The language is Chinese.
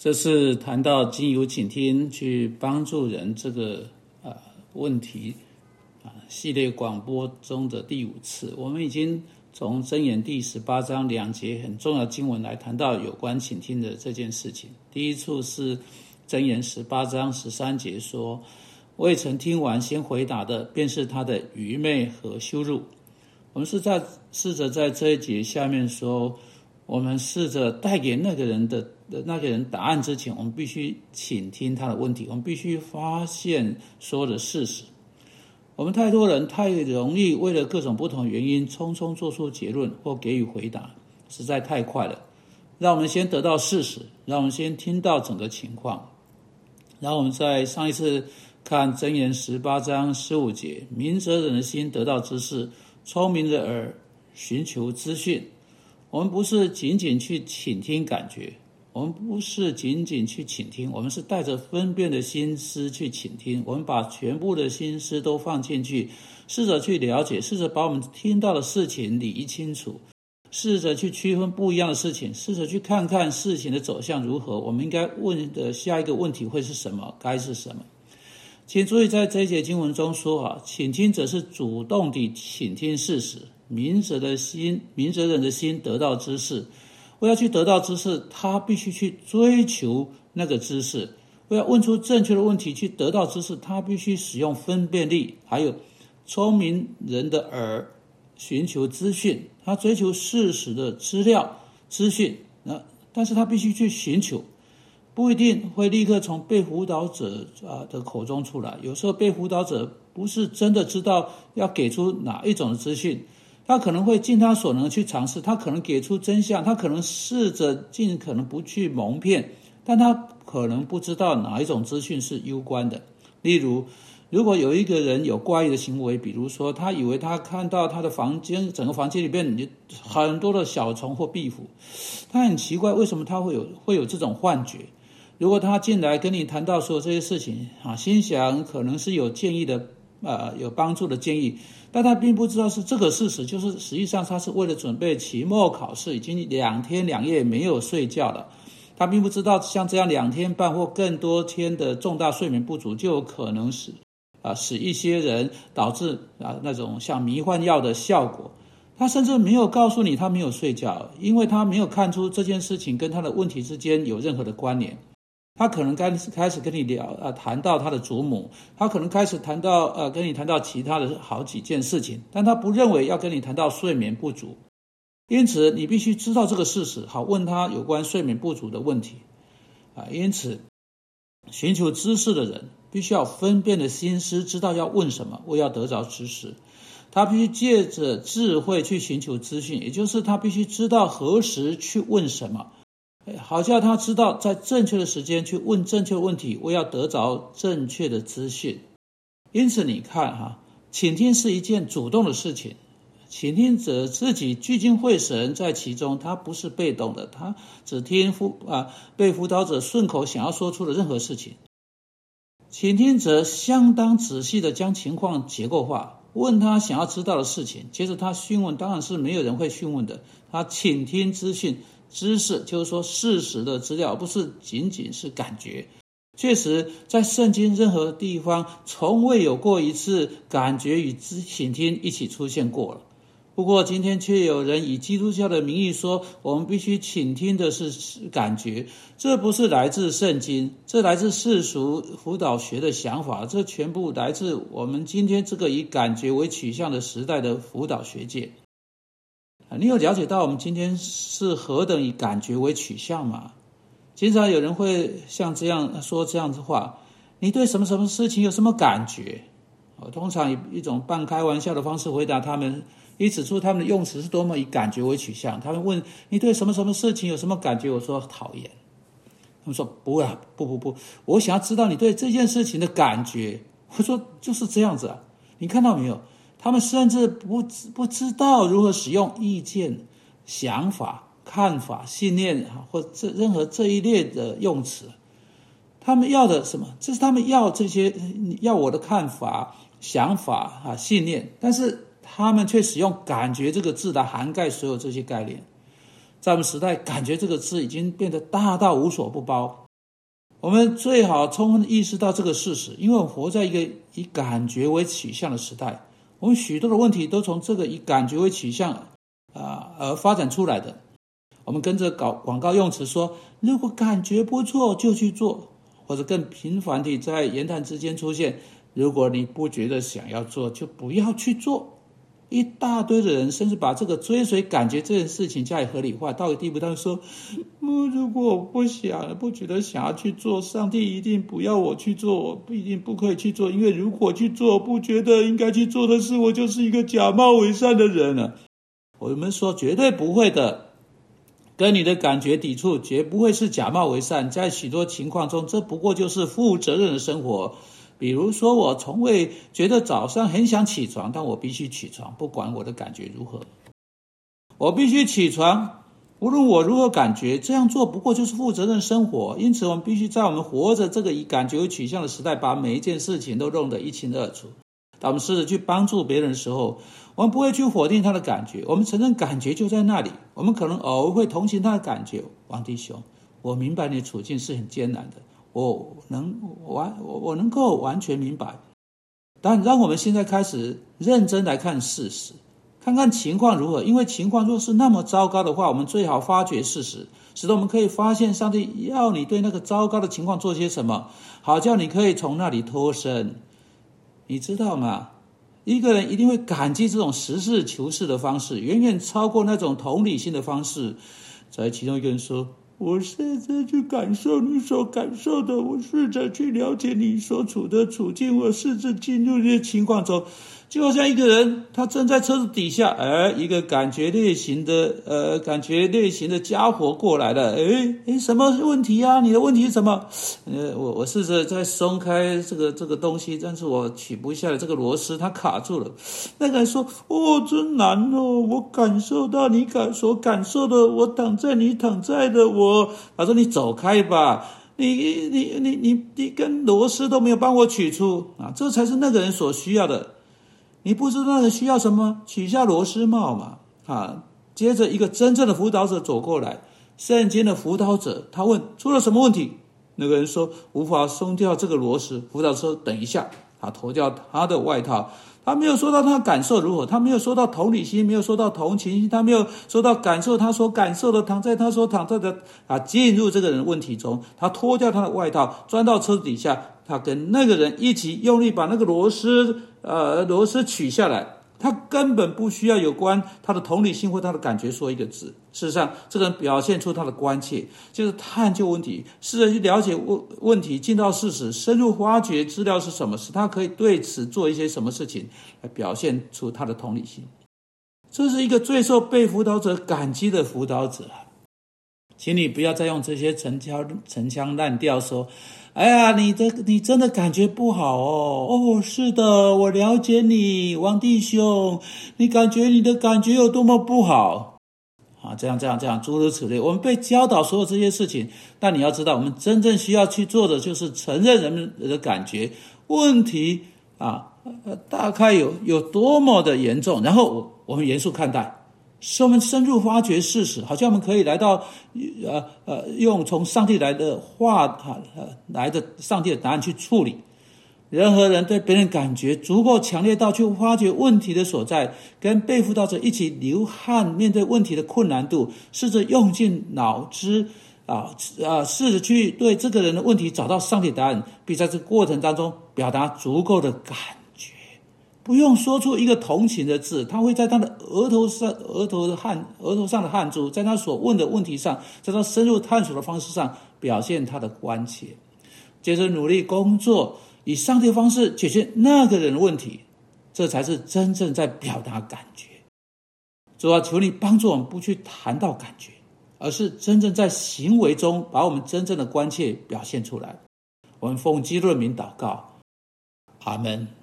这是谈到经由倾听去帮助人这个啊问题啊系列广播中的第五次。我们已经从箴言第十八章两节很重要经文来谈到有关倾听的这件事情。第一处是箴言十八章十三节说：“未曾听完先回答的，便是他的愚昧和羞辱。”我们是在试着在这一节下面说，我们试着带给那个人的。的那个人答案之前，我们必须倾听他的问题，我们必须发现所有的事实。我们太多人太容易为了各种不同原因，匆匆做出结论或给予回答，实在太快了。让我们先得到事实，让我们先听到整个情况。然后我们在上一次看箴言十八章十五节，明哲人的心得到知识，聪明的耳寻求资讯。我们不是仅仅去倾听感觉。我们不是仅仅去倾听，我们是带着分辨的心思去倾听。我们把全部的心思都放进去，试着去了解，试着把我们听到的事情理清楚，试着去区分不一样的事情，试着去看看事情的走向如何。我们应该问的下一个问题会是什么？该是什么？请注意，在这一节经文中说啊，倾听者是主动地倾听事实，明哲的心，明哲人的心得到知识。我要去得到知识，他必须去追求那个知识；我要问出正确的问题，去得到知识，他必须使用分辨力，还有聪明人的耳，寻求资讯。他追求事实的资料、资讯，那但是他必须去寻求，不一定会立刻从被辅导者啊的口中出来。有时候被辅导者不是真的知道要给出哪一种资讯。他可能会尽他所能去尝试，他可能给出真相，他可能试着尽可能不去蒙骗，但他可能不知道哪一种资讯是攸关的。例如，如果有一个人有怪异的行为，比如说他以为他看到他的房间整个房间里边很多的小虫或壁虎，他很奇怪为什么他会有会有这种幻觉。如果他进来跟你谈到说这些事情啊，心想可能是有建议的。呃，有帮助的建议，但他并不知道是这个事实，就是实际上他是为了准备期末考试，已经两天两夜没有睡觉了。他并不知道像这样两天半或更多天的重大睡眠不足，就有可能使啊使一些人导致啊那种像迷幻药的效果。他甚至没有告诉你他没有睡觉，因为他没有看出这件事情跟他的问题之间有任何的关联。他可能开开始跟你聊啊，谈到他的祖母，他可能开始谈到呃，跟你谈到其他的好几件事情，但他不认为要跟你谈到睡眠不足，因此你必须知道这个事实，好问他有关睡眠不足的问题啊。因此，寻求知识的人必须要分辨的心思，知道要问什么，为要得着知识，他必须借着智慧去寻求资讯，也就是他必须知道何时去问什么。好叫他知道，在正确的时间去问正确问题，我要得着正确的资讯。因此，你看哈，倾听是一件主动的事情，倾听者自己聚精会神在其中，他不是被动的，他只听辅啊被辅导者顺口想要说出的任何事情。倾听者相当仔细的将情况结构化，问他想要知道的事情，接着他询问，当然是没有人会询问的，他倾听资讯。知识就是说事实的资料，不是仅仅是感觉。确实，在圣经任何地方，从未有过一次感觉与知倾听一起出现过了。不过，今天却有人以基督教的名义说，我们必须倾听的是感觉。这不是来自圣经，这来自世俗辅导学的想法，这全部来自我们今天这个以感觉为取向的时代的辅导学界。你有了解到我们今天是何等以感觉为取向吗？经常有人会像这样说这样子话：你对什么什么事情有什么感觉？我通常以一种半开玩笑的方式回答他们，以指出他们的用词是多么以感觉为取向。他们问你对什么什么事情有什么感觉？我说讨厌。他们说不啊，不不不，我想要知道你对这件事情的感觉。我说就是这样子啊，你看到没有？他们甚至不知不知道如何使用意见、想法、看法、信念啊，或这任何这一列的用词。他们要的什么？这是他们要这些，要我的看法、想法啊、信念。但是他们却使用“感觉”这个字来涵盖所有这些概念。在我们时代，“感觉”这个字已经变得大到无所不包。我们最好充分意识到这个事实，因为我们活在一个以感觉为取向的时代。我们许多的问题都从这个以感觉为取向啊而发展出来的。我们跟着搞广告用词说：“如果感觉不错就去做。”或者更频繁地在言谈之间出现：“如果你不觉得想要做，就不要去做。”一大堆的人，甚至把这个追随感觉这件事情加以合理化，到一个地步，他们说：“如果我不想、不觉得想要去做，上帝一定不要我去做，我不一定不可以去做，因为如果去做，不觉得应该去做的事，我就是一个假冒伪善的人了。”我们说绝对不会的，跟你的感觉抵触，绝不会是假冒伪善。在许多情况中，这不过就是负责任的生活。比如说，我从未觉得早上很想起床，但我必须起床，不管我的感觉如何。我必须起床，无论我如何感觉，这样做不过就是负责任生活。因此，我们必须在我们活着这个以感觉为取向的时代，把每一件事情都弄得一清二楚。当我们试着去帮助别人的时候，我们不会去否定他的感觉，我们承认感觉就在那里。我们可能偶尔会同情他的感觉。王弟兄，我明白你的处境是很艰难的。我能完我我能够完全明白，但让我们现在开始认真来看事实，看看情况如何。因为情况若是那么糟糕的话，我们最好发掘事实，使得我们可以发现上帝要你对那个糟糕的情况做些什么，好叫你可以从那里脱身。你知道吗？一个人一定会感激这种实事求是的方式，远远超过那种同理心的方式。在其中一个人说。我试着去感受你所感受的，我试着去了解你所处的处境，我试着进入这些情况中。就好像一个人，他正在车子底下，哎，一个感觉类型的，呃，感觉类型的家伙过来了，哎，哎，什么问题呀？你的问题是什么？呃，我我试着在松开这个这个东西，但是我取不下来这个螺丝，它卡住了。那个人说：“哦，真难哦，我感受到你感所感受的，我躺在你躺在的我。”他说：“你走开吧，你你你你你根螺丝都没有帮我取出啊，这才是那个人所需要的。”你不知道那个需要什么？取下螺丝帽嘛！啊，接着一个真正的辅导者走过来，圣经的辅导者，他问出了什么问题？那个人说无法松掉这个螺丝。辅导说等一下，他脱掉他的外套。他没有说到他的感受如何，他没有说到同理心，没有说到同情心，他没有说到感受他所感受的，躺在他所躺在的啊，进入这个人问题中，他脱掉他的外套，钻到车子底下，他跟那个人一起用力把那个螺丝呃螺丝取下来。他根本不需要有关他的同理心或他的感觉说一个字。事实上，这个人表现出他的关切，就是探究问题，试着去了解问问题，进到事实，深入挖掘资料是什么，使他可以对此做一些什么事情，来表现出他的同理心。这是一个最受被辅导者感激的辅导者。请你不要再用这些陈腔陈腔滥调说：“哎呀，你的你真的感觉不好哦。”哦，是的，我了解你，王弟兄，你感觉你的感觉有多么不好啊？这样这样这样，诸如此类。我们被教导所有这些事情，但你要知道，我们真正需要去做的就是承认人们的感觉问题啊，大概有有多么的严重，然后我我们严肃看待。使我们深入发掘事实，好像我们可以来到，呃呃，用从上帝来的话哈呃来的上帝的答案去处理。人和人对别人感觉足够强烈到去发掘问题的所在，跟被辅导者一起流汗面对问题的困难度，试着用尽脑汁啊啊，试着去对这个人的问题找到上帝答案，并在这个过程当中表达足够的感。不用说出一个同情的字，他会在他的额头上、额头的汗、额头上的汗珠，在他所问的问题上，在他深入探索的方式上表现他的关切，接着努力工作，以上帝方式解决那个人的问题，这才是真正在表达感觉。主要求你帮助我们，不去谈到感觉，而是真正在行为中把我们真正的关切表现出来。我们奉基督的名祷告，阿门。